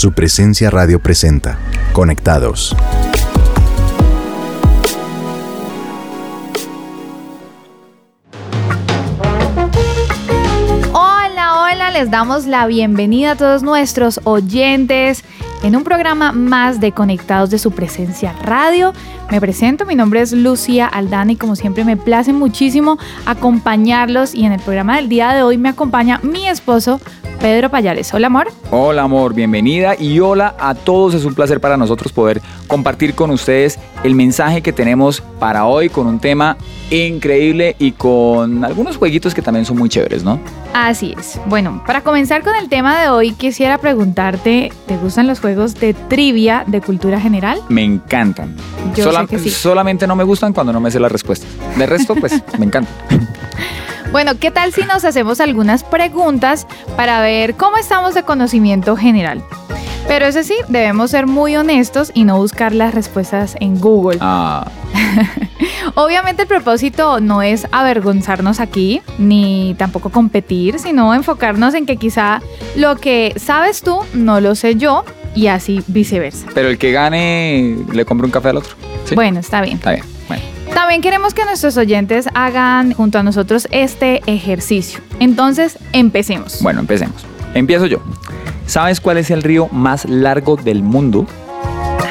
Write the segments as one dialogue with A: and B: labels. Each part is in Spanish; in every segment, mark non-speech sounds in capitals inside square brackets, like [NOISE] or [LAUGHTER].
A: Su presencia radio presenta. Conectados.
B: Hola, hola, les damos la bienvenida a todos nuestros oyentes en un programa más de Conectados de su presencia radio. Me presento, mi nombre es Lucía Aldana y como siempre me place muchísimo acompañarlos y en el programa del día de hoy me acompaña mi esposo Pedro Payares. Hola, amor.
C: Hola, amor, bienvenida y hola a todos. Es un placer para nosotros poder compartir con ustedes el mensaje que tenemos para hoy con un tema increíble y con algunos jueguitos que también son muy chéveres, ¿no?
B: Así es. Bueno, para comenzar con el tema de hoy, quisiera preguntarte, ¿te gustan los juegos de trivia de cultura general?
C: Me encantan.
B: Yo sé que sí.
C: Solamente no me gustan cuando no me sé las respuestas. De resto, pues, me encantan. [LAUGHS]
B: Bueno, ¿qué tal si nos hacemos algunas preguntas para ver cómo estamos de conocimiento general? Pero eso sí, debemos ser muy honestos y no buscar las respuestas en Google.
C: Ah, [LAUGHS]
B: Obviamente el propósito no es avergonzarnos aquí, ni tampoco competir, sino enfocarnos en que quizá lo que sabes tú no lo sé yo y así viceversa.
C: pero el que gane le compra un café al otro. ¿Sí?
B: Bueno, está bien.
C: Está bien.
B: También queremos que nuestros oyentes hagan junto a nosotros este ejercicio. Entonces, empecemos.
C: Bueno, empecemos. Empiezo yo. ¿Sabes cuál es el río más largo del mundo?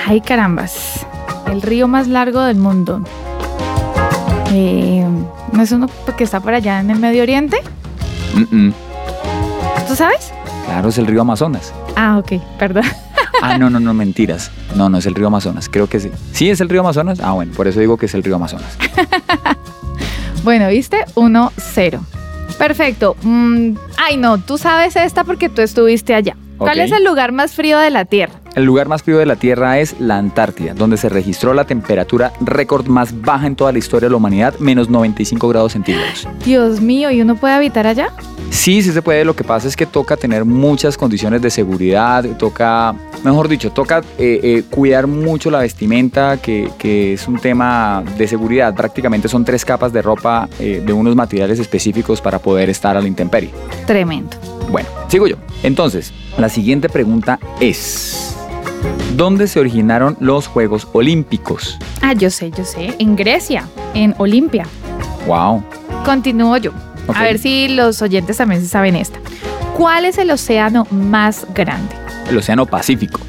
B: Ay, carambas. El río más largo del mundo. Eh, ¿No es uno que está por allá en el Medio Oriente?
C: Mm, mm.
B: ¿Tú sabes?
C: Claro, es el río Amazonas.
B: Ah, ok, perdón.
C: Ah, no, no, no, mentiras. No, no es el río Amazonas. Creo que sí. ¿Sí es el río Amazonas? Ah, bueno, por eso digo que es el río Amazonas. [LAUGHS]
B: Bueno, ¿viste? 1-0. Perfecto. Mm, ay, no, tú sabes esta porque tú estuviste allá. ¿Cuál es el lugar más frío de la Tierra?
C: El lugar más frío de la Tierra es la Antártida, donde se registró la temperatura récord más baja en toda la historia de la humanidad, menos 95 grados centígrados.
B: Dios mío, ¿y uno puede habitar allá?
C: Sí, sí se puede, lo que pasa es que toca tener muchas condiciones de seguridad, toca, mejor dicho, toca eh, eh, cuidar mucho la vestimenta, que, que es un tema de seguridad. Prácticamente son tres capas de ropa eh, de unos materiales específicos para poder estar a la intemperie.
B: Tremendo.
C: Bueno, sigo yo. Entonces, la siguiente pregunta es, ¿dónde se originaron los Juegos Olímpicos?
B: Ah, yo sé, yo sé. En Grecia, en Olimpia.
C: Wow.
B: Continúo yo. A ver si los oyentes también se saben esta. ¿Cuál es el océano más grande?
C: El Océano Pacífico.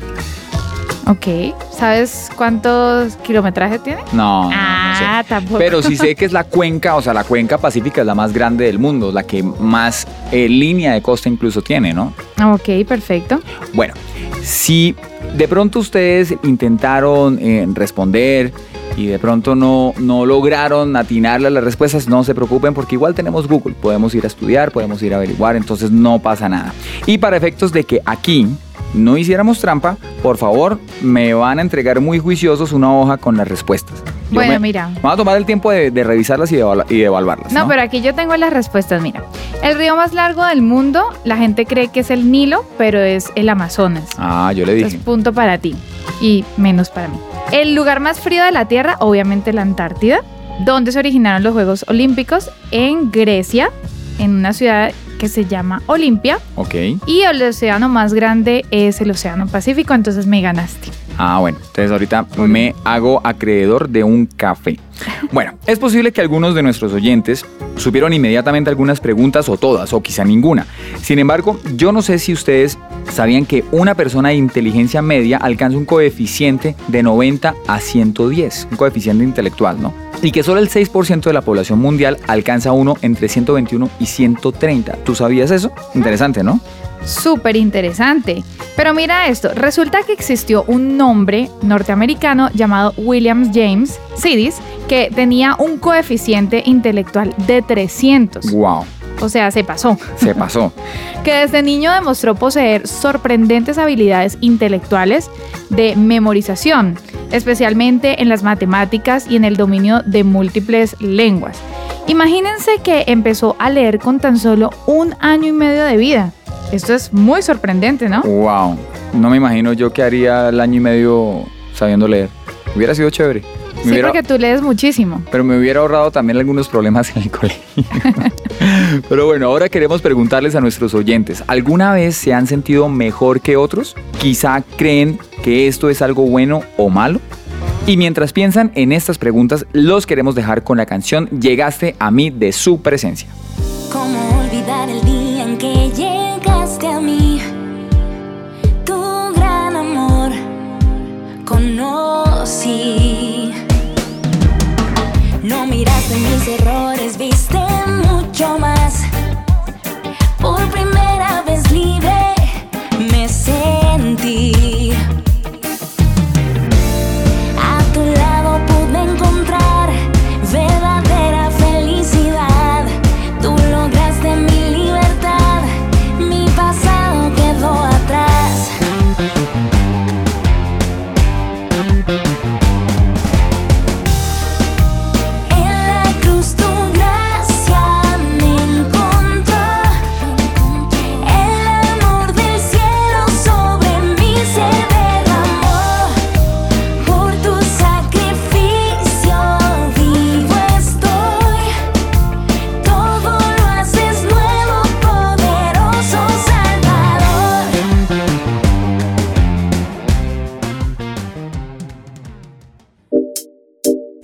B: Ok. ¿Sabes cuántos kilometrajes tiene?
C: No, no, no sé.
B: ah, tampoco.
C: Pero sí sé que es la cuenca, o sea, la cuenca pacífica es la más grande del mundo, la que más eh, línea de costa incluso tiene, ¿no?
B: Ok, perfecto.
C: Bueno, si de pronto ustedes intentaron eh, responder y de pronto no, no lograron atinarle a las respuestas, no se preocupen porque igual tenemos Google, podemos ir a estudiar, podemos ir a averiguar, entonces no pasa nada. Y para efectos de que aquí no hiciéramos trampa, por favor, me van a entregar muy juiciosos una hoja con las respuestas. Yo
B: Bueno,
C: me-
B: mira.
C: Vamos a tomar el tiempo de, de revisarlas y de, y de evaluarlas.
B: No,
C: ¿no?
B: pero aquí yo tengo las respuestas. Mira, el río más largo del mundo, la gente cree que es el Nilo, pero es el Amazonas.
C: Ah, yo le
B: Entonces,
C: dije.
B: punto para ti y menos para mí. El lugar más frío de la Tierra, obviamente la Antártida, donde se originaron los Juegos Olímpicos en Grecia, en una ciudad que se llama Olimpia.
C: Ok.
B: Y el océano más grande es el Océano Pacífico, entonces me ganaste.
C: Ah, bueno. Entonces ahorita me hago acreedor de un café. Bueno, es posible que algunos de nuestros oyentes supieron inmediatamente algunas preguntas o todas, o quizá ninguna. Sin embargo, yo no sé si ustedes sabían que una persona de inteligencia media alcanza un coeficiente de 90 a 110, un coeficiente intelectual, ¿no? Y que solo el 6% de la población mundial alcanza uno entre 121 y 130. ¿Tú sabías eso? Interesante, ¿no?
B: Súper interesante. Pero mira esto, resulta que existió un nombre norteamericano llamado William James Sidis que tenía un coeficiente intelectual de 300.
C: Wow,
B: O sea, se pasó.
C: se pasó. [LAUGHS]
B: Que desde niño demostró poseer sorprendentes habilidades intelectuales de memorización, especialmente en las matemáticas y en el dominio de múltiples lenguas. Imagínense que empezó a leer con tan solo un año y medio de vida. Esto es muy sorprendente, ¿no?
C: Wow, no me imagino yo que haría el año y medio sabiendo leer. Hubiera sido chévere. Me
B: Sí,
C: hubiera-
B: porque tú lees muchísimo.
C: Pero me hubiera ahorrado también algunos problemas en el [LAUGHS] colegio. [LAUGHS] Pero bueno, ahora queremos preguntarles a nuestros oyentes, ¿alguna vez se han sentido mejor que otros? Quizá creen que esto es algo bueno o malo. Y mientras piensan en estas preguntas, los queremos dejar con la canción Llegaste a mí de su presencia.
D: ¿Cómo see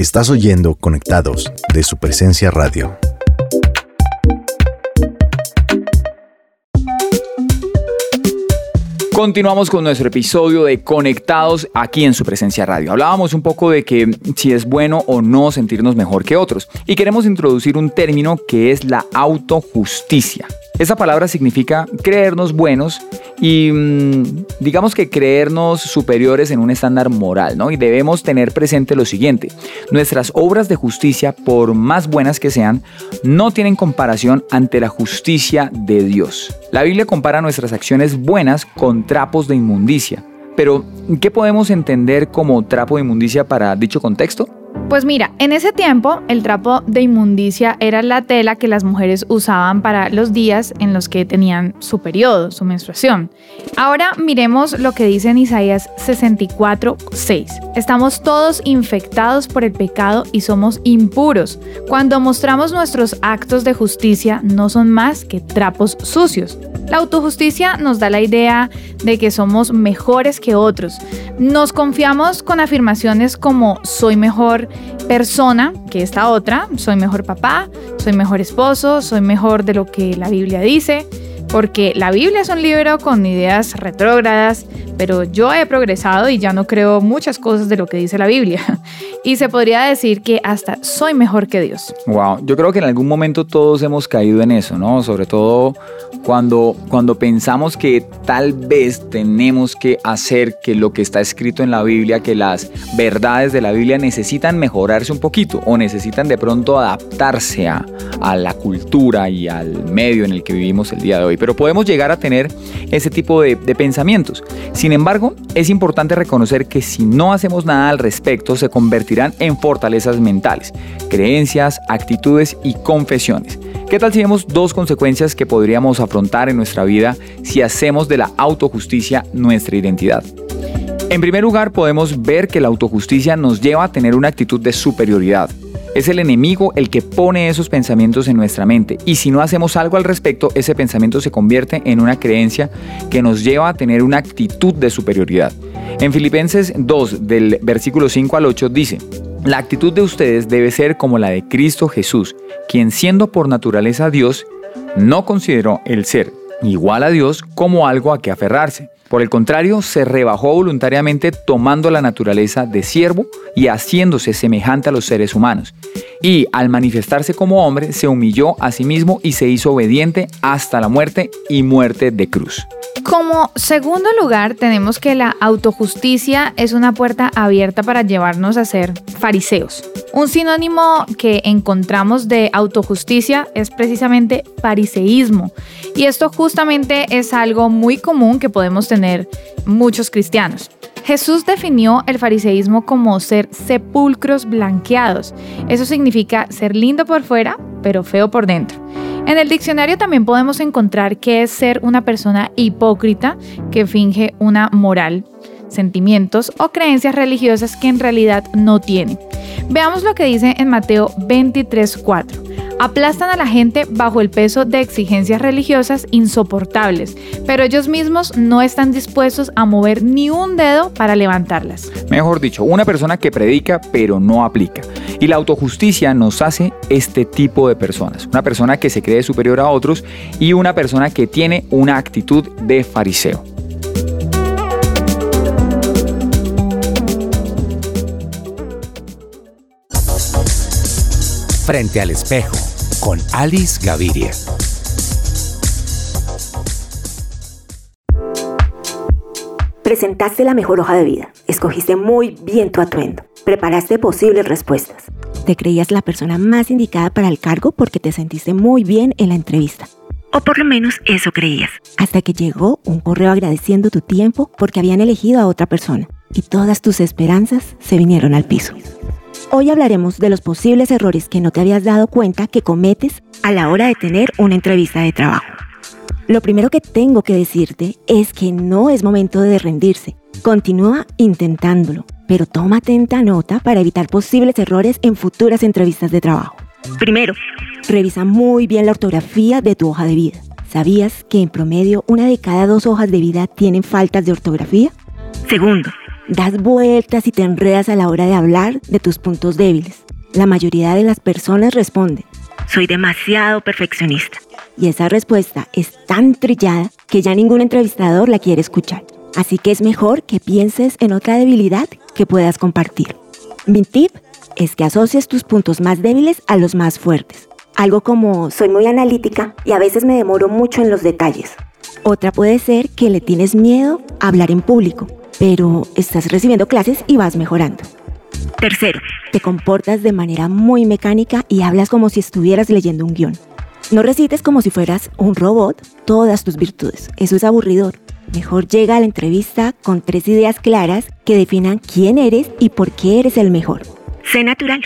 A: Estás oyendo Conectados de su presencia radio.
C: Continuamos con nuestro episodio de Conectados aquí en su presencia radio. Hablábamos un poco de que si es bueno o no sentirnos mejor que otros y queremos introducir un término que es la autojusticia. Esa palabra significa creernos buenos y mm, digamos que creernos superiores en un estándar moral, ¿no? Y debemos tener presente lo siguiente, nuestras obras de justicia, por más buenas que sean, no tienen comparación ante la justicia de Dios. La Biblia compara nuestras acciones buenas con trapos de inmundicia. Pero, ¿qué podemos entender como trapo de inmundicia para dicho contexto?
B: Pues mira, en ese tiempo el trapo de inmundicia era la tela que las mujeres usaban para los días en los que tenían su periodo, su menstruación. Ahora miremos lo que dice en Isaías 64, 6. Estamos todos infectados por el pecado y somos impuros. Cuando mostramos nuestros actos de justicia no son más que trapos sucios. La autojusticia nos da la idea de que somos mejores que otros. Nos confiamos con afirmaciones como soy mejor persona que esta otra, soy mejor papá, soy mejor esposo, soy mejor de lo que la Biblia dice, porque la Biblia es un libro con ideas retrógradas, pero yo he progresado y ya no creo muchas cosas de lo que dice la Biblia. [LAUGHS] Y se podría decir que hasta soy mejor que Dios.
C: Wow, yo creo que en algún momento todos hemos caído en eso, ¿no? Sobre todo cuando, cuando pensamos que tal vez tenemos que hacer que lo que está escrito en la Biblia, que las verdades de la Biblia necesitan mejorarse un poquito o necesitan de pronto adaptarse a, a la cultura y al medio en el que vivimos el día de hoy. Pero podemos llegar a tener ese tipo de, pensamientos. Sin embargo, es importante reconocer que si no hacemos nada al respecto, se convertirán en fortalezas mentales, creencias, actitudes y confesiones. ¿Qué tal si vemos dos consecuencias que podríamos afrontar en nuestra vida si hacemos de la autojusticia nuestra identidad? En primer lugar, podemos ver que la autojusticia nos lleva a tener una actitud de superioridad. Es el enemigo el que pone esos pensamientos en nuestra mente y si no hacemos algo al respecto, ese pensamiento se convierte en una creencia que nos lleva a tener una actitud de superioridad. En Filipenses 2, del versículo 5 al 8, dice, la actitud de ustedes debe ser como la de Cristo Jesús, quien siendo por naturaleza Dios, no consideró el ser igual a Dios como algo a que aferrarse. Por el contrario, se rebajó voluntariamente tomando la naturaleza de siervo y haciéndose semejante a los seres humanos. Y al manifestarse como hombre, se humilló a sí mismo y se hizo obediente hasta la muerte y muerte de cruz.
B: Como segundo lugar, tenemos que la autojusticia es una puerta abierta para llevarnos a ser fariseos. Un sinónimo que encontramos de autojusticia es precisamente fariseísmo. Y esto justamente es algo muy común que podemos tener muchos cristianos. Jesús definió el fariseísmo como ser sepulcros blanqueados. Eso significa ser lindo por fuera, pero feo por dentro. En el diccionario también podemos encontrar que es ser una persona hipócrita que finge una moral, sentimientos o creencias religiosas que en realidad no tiene. Veamos lo que dice en Mateo 23:4. Aplastan a la gente bajo el peso de exigencias religiosas insoportables, pero ellos mismos no están dispuestos a mover ni un dedo para levantarlas.
C: Mejor dicho, una persona que predica pero no aplica. Y la autojusticia nos hace este tipo de personas. Una persona que se cree superior a otros y una persona que tiene una actitud de fariseo.
A: Frente al espejo con Alice Gaviria.
E: Presentaste la mejor hoja de vida, escogiste muy bien tu atuendo, preparaste posibles respuestas. Te creías la persona más indicada para el cargo porque te sentiste muy bien en la entrevista. O por lo menos eso creías. Hasta que llegó un correo agradeciendo tu tiempo porque habían elegido a otra persona y todas tus esperanzas se vinieron al piso. Hoy hablaremos de los posibles errores que no te habías dado cuenta que cometes a la hora de tener una entrevista de trabajo. Lo primero que tengo que decirte es que no es momento de rendirse. Continúa intentándolo, pero toma atenta nota para evitar posibles errores en futuras entrevistas de trabajo. Primero, revisa muy bien la ortografía de tu hoja de vida. ¿Sabías que en promedio una de cada dos hojas de vida tienen faltas de ortografía? Segundo, das vueltas y te enredas a la hora de hablar de tus puntos débiles. La mayoría de las personas responden, soy demasiado perfeccionista. Y esa respuesta es tan trillada que ya ningún entrevistador la quiere escuchar. Así que es mejor que pienses en otra debilidad que puedas compartir. Mi tip es que asocies tus puntos más débiles a los más fuertes. Algo como soy muy analítica y a veces me demoro mucho en los detalles. Otra puede ser que le tienes miedo a hablar en público pero estás recibiendo clases y vas mejorando. Tercero, te comportas de manera muy mecánica y hablas como si estuvieras leyendo un guion. No recites como si fueras un robot todas tus virtudes. Eso es aburridor. Mejor llega a la entrevista con tres ideas claras que definan quién eres y por qué eres el mejor. Sé natural.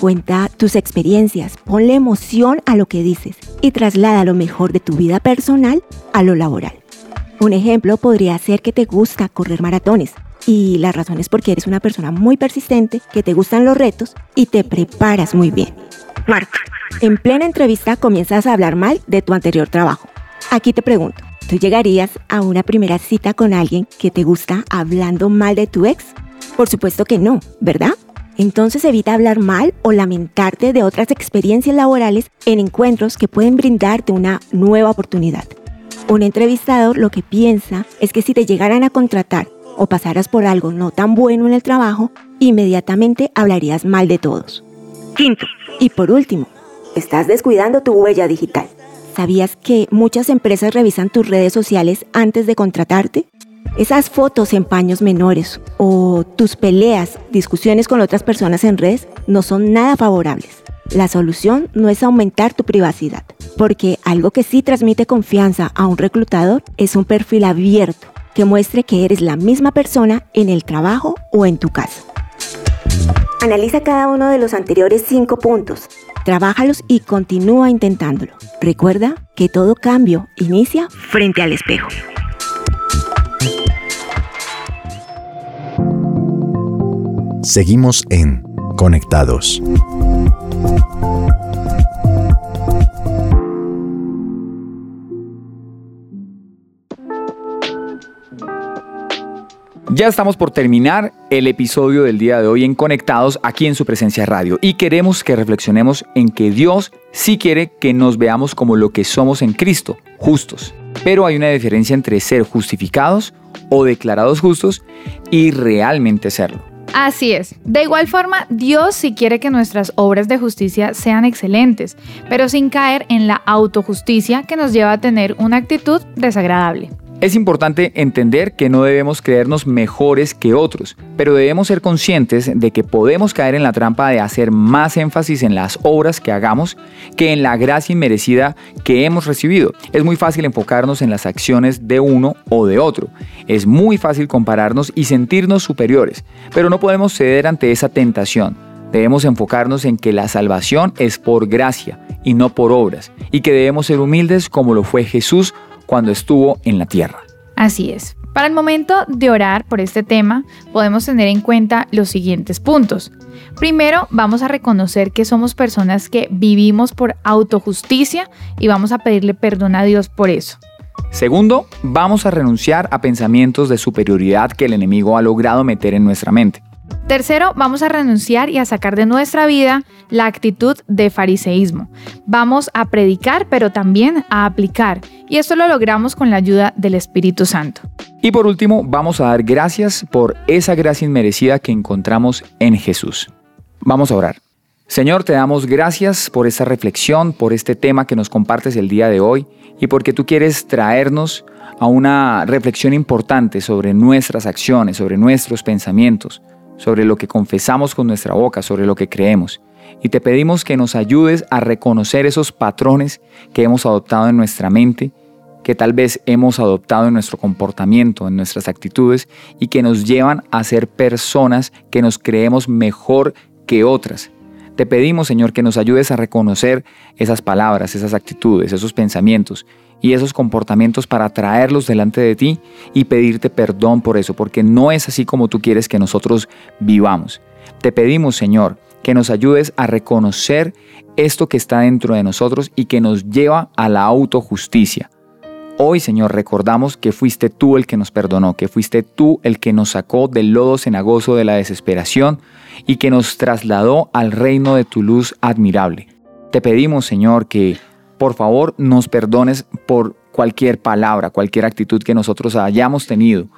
E: Cuenta tus experiencias, ponle emoción a lo que dices y traslada lo mejor de tu vida personal a lo laboral. Un ejemplo podría ser que te gusta correr maratones y la razón es porque eres una persona muy persistente, que te gustan los retos y te preparas muy bien. Cuarto, en plena entrevista comienzas a hablar mal de tu anterior trabajo. Aquí te pregunto, ¿tú llegarías a una primera cita con alguien que te gusta hablando mal de tu ex? Por supuesto que no, ¿verdad? Entonces evita hablar mal o lamentarte de otras experiencias laborales en encuentros que pueden brindarte una nueva oportunidad. Un entrevistador lo que piensa es que si te llegaran a contratar o pasaras por algo no tan bueno en el trabajo, inmediatamente hablarías mal de todos. Quinto, y por último, estás descuidando tu huella digital. ¿Sabías que muchas empresas revisan tus redes sociales antes de contratarte? Esas fotos en paños menores o tus peleas, discusiones con otras personas en redes no son nada favorables. La solución no es aumentar tu privacidad, porque algo que sí transmite confianza a un reclutador es un perfil abierto que muestre que eres la misma persona en el trabajo o en tu casa. Analiza cada uno de los anteriores cinco puntos, trabájalos y continúa intentándolo. Recuerda que todo cambio inicia frente al espejo.
A: Seguimos en Conectados.
C: Ya estamos por terminar el episodio del día de hoy en Conectados aquí en su presencia radio y queremos que reflexionemos en que Dios sí quiere que nos veamos como lo que somos en Cristo, justos. Pero hay una diferencia entre ser justificados o declarados justos y realmente serlo.
B: Así es. De igual forma, Dios sí quiere que nuestras obras de justicia sean excelentes, pero sin caer en la autojusticia que nos lleva a tener una actitud desagradable.
C: Es importante entender que no debemos creernos mejores que otros, pero debemos ser conscientes de que podemos caer en la trampa de hacer más énfasis en las obras que hagamos que en la gracia inmerecida que hemos recibido. Es muy fácil enfocarnos en las acciones de uno o de otro. Es muy fácil compararnos y sentirnos superiores, pero no podemos ceder ante esa tentación. Debemos enfocarnos en que la salvación es por gracia y no por obras, y que debemos ser humildes como lo fue Jesús cuando estuvo en la tierra.
B: Así es. Para el momento de orar por este tema, podemos tener en cuenta los siguientes puntos. Primero, vamos a reconocer que somos personas que vivimos por autojusticia y vamos a pedirle perdón a Dios por eso.
C: Segundo, vamos a renunciar a pensamientos de superioridad que el enemigo ha logrado meter en nuestra mente.
B: Tercero, vamos a renunciar y a sacar de nuestra vida la actitud de fariseísmo. Vamos a predicar, pero también a aplicar. Y esto lo logramos con la ayuda del Espíritu Santo.
C: Y por último, vamos a dar gracias por esa gracia inmerecida que encontramos en Jesús. Vamos a orar. Señor, te damos gracias por esta reflexión, por este tema que nos compartes el día de hoy y porque tú quieres traernos a una reflexión importante sobre nuestras acciones, sobre nuestros pensamientos sobre lo que confesamos con nuestra boca, sobre lo que creemos. Y te pedimos que nos ayudes a reconocer esos patrones que hemos adoptado en nuestra mente, que tal vez hemos adoptado en nuestro comportamiento, en nuestras actitudes, y que nos llevan a ser personas que nos creemos mejor que otras. Te pedimos, Señor, que nos ayudes a reconocer esas palabras, esas actitudes, esos pensamientos, y esos comportamientos para traerlos delante de ti y pedirte perdón por eso, porque no es así como tú quieres que nosotros vivamos. Te pedimos, Señor, que nos ayudes a reconocer esto que está dentro de nosotros y que nos lleva a la autojusticia. Hoy, Señor, recordamos que fuiste tú el que nos perdonó, que fuiste tú el que nos sacó del lodo cenagoso de la desesperación y que nos trasladó al reino de tu luz admirable. Te pedimos, Señor, que por favor nos perdones por cualquier palabra, cualquier actitud que nosotros hayamos tenido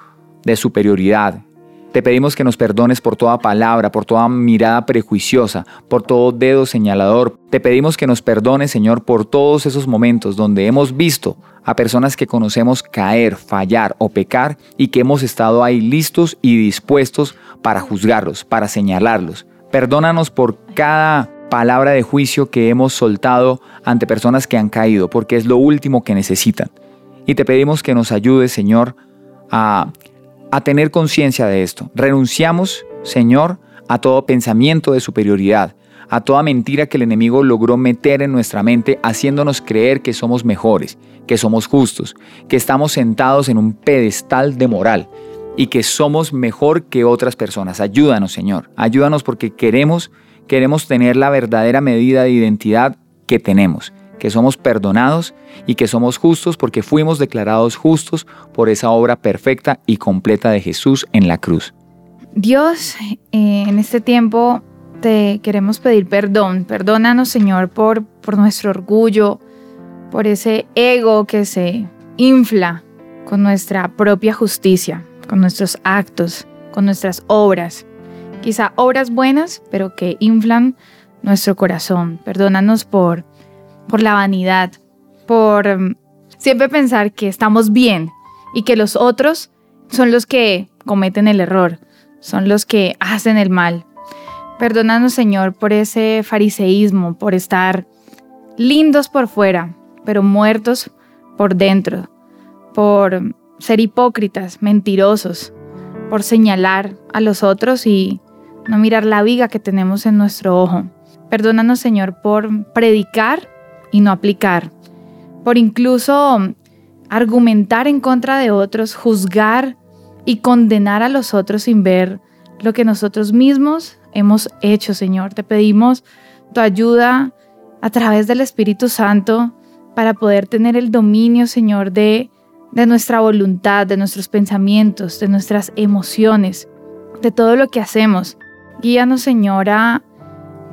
C: de superioridad. Te pedimos que nos perdones por toda palabra, por toda mirada prejuiciosa, por todo dedo señalador. Te pedimos que nos perdones, Señor, por todos esos momentos donde hemos visto a personas que conocemos caer, fallar o pecar y que hemos estado ahí listos y dispuestos para juzgarlos, para señalarlos. Perdónanos por cada palabra de juicio que hemos soltado ante personas que han caído, porque es lo último que necesitan. Y te pedimos que nos ayudes, Señor, a, a tener conciencia de esto. Renunciamos, Señor, a todo pensamiento de superioridad, a toda mentira que el enemigo logró meter en nuestra mente, haciéndonos creer que somos mejores, que somos justos, que estamos sentados en un pedestal de moral y que somos mejor que otras personas. Ayúdanos, Señor. Ayúdanos porque queremos queremos tener la verdadera medida de identidad que tenemos, que somos perdonados y que somos justos porque fuimos declarados justos por esa obra perfecta y completa de Jesús en la cruz.
B: Dios, eh, en este tiempo te queremos pedir perdón. Perdónanos, Señor, por, por nuestro orgullo, por ese ego que se infla con nuestra propia justicia, con nuestros actos, con nuestras obras quizá obras buenas, pero que inflan nuestro corazón. Perdónanos por, por la vanidad, por mm, siempre pensar que estamos bien y que los otros son los que cometen el error, son los que hacen el mal. Perdónanos, Señor, por ese fariseísmo, por estar lindos por fuera, pero muertos por dentro, por ser hipócritas, mentirosos, por señalar a los otros y no mirar la viga que tenemos en nuestro ojo. Perdónanos, Señor, por predicar y no aplicar, por incluso argumentar en contra de otros, juzgar y condenar a los otros sin ver lo que nosotros mismos hemos hecho, Señor. Te pedimos tu ayuda a través del Espíritu Santo para poder tener el dominio, Señor, de, de nuestra voluntad, de nuestros pensamientos, de nuestras emociones, de todo lo que hacemos. Guíanos, Señor, a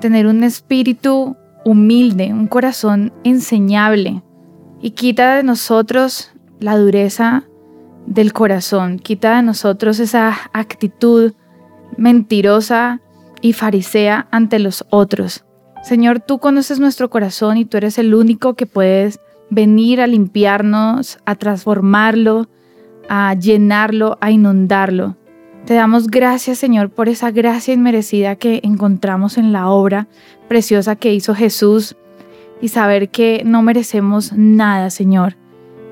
B: tener un espíritu humilde, un corazón enseñable y quita de nosotros la dureza del corazón, quita de nosotros esa actitud mentirosa y farisea ante los otros. Señor, tú conoces nuestro corazón y tú eres el único que puedes venir a limpiarnos, a transformarlo, a llenarlo, a inundarlo. Te damos gracias, Señor, por esa gracia inmerecida que encontramos en la obra preciosa que hizo Jesús y saber que no merecemos nada, Señor,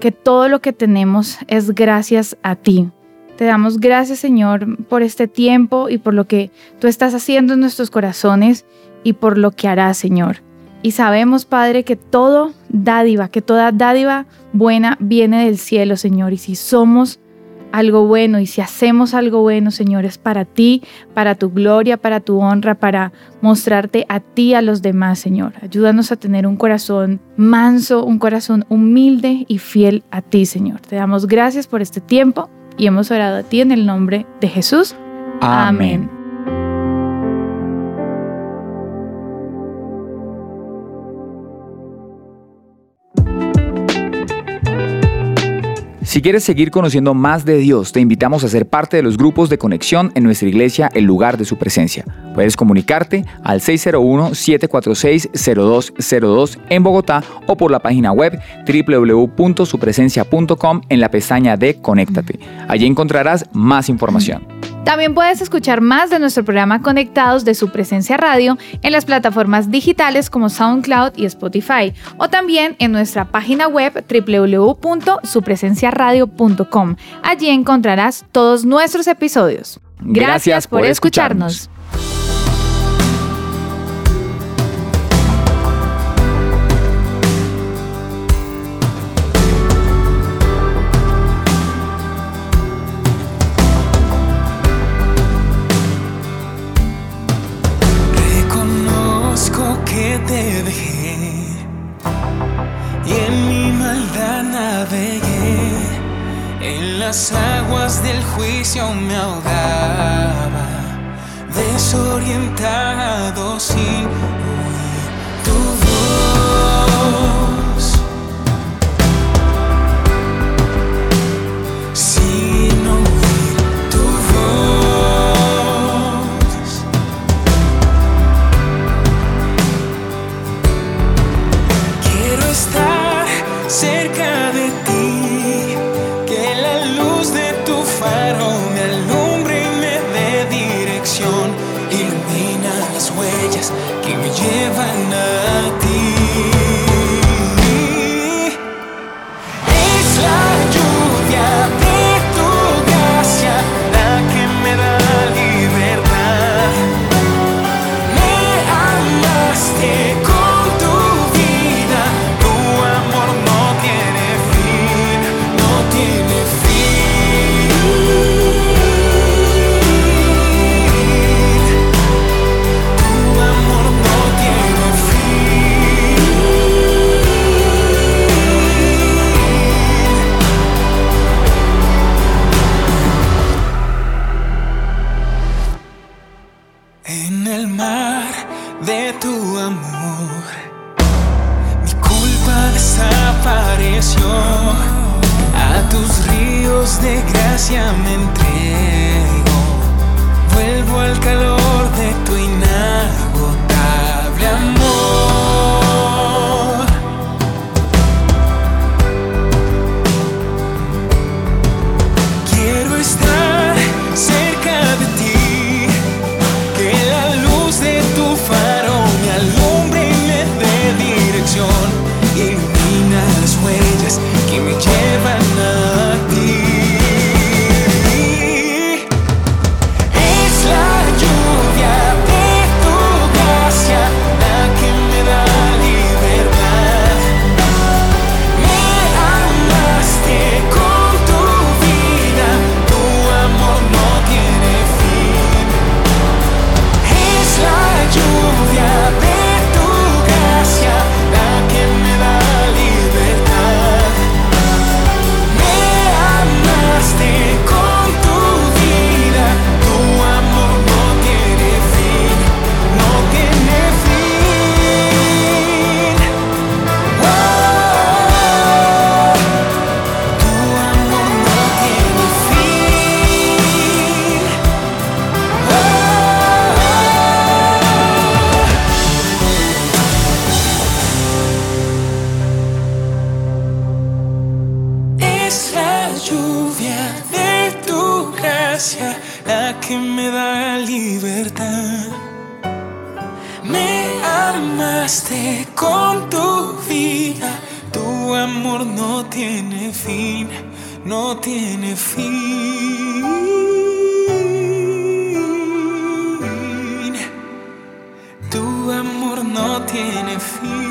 B: que todo lo que tenemos es gracias a ti. Te damos gracias, Señor, por este tiempo y por lo que tú estás haciendo en nuestros corazones y por lo que harás, Señor. Y sabemos, Padre, que todo dádiva, que toda dádiva buena viene del cielo, Señor. Y si somos algo bueno y si hacemos algo bueno, Señor, es para ti, para tu gloria, para tu honra, para mostrarte a ti, a los demás, Señor. Ayúdanos a tener un corazón manso, un corazón humilde y fiel a ti, Señor. Te damos gracias por este tiempo y hemos orado a ti en el nombre de Jesús. Amén.
C: Si quieres seguir conociendo más de Dios, te invitamos a ser parte de los grupos de conexión en nuestra iglesia El lugar de su presencia. Puedes comunicarte al 601-746-0202 en Bogotá o por la página web www.supresencia.com en la pestaña de Conéctate. Allí encontrarás más información.
B: También puedes escuchar más de nuestro programa Conectados de su presencia radio en las plataformas digitales como SoundCloud y Spotify o también en nuestra página web www.supresenciaradio.com. Allí encontrarás todos nuestros episodios. Gracias, por, escucharnos.
F: Las aguas del juicio me ahogaba, desorientado sin mi culpa desapareció. A tus ríos de gracia me entrego. Vuelvo al calor de tu inagotable la que me da libertad. Me amaste con tu vida, tu amor no tiene fin, no tiene fin. Tu amor no tiene fin.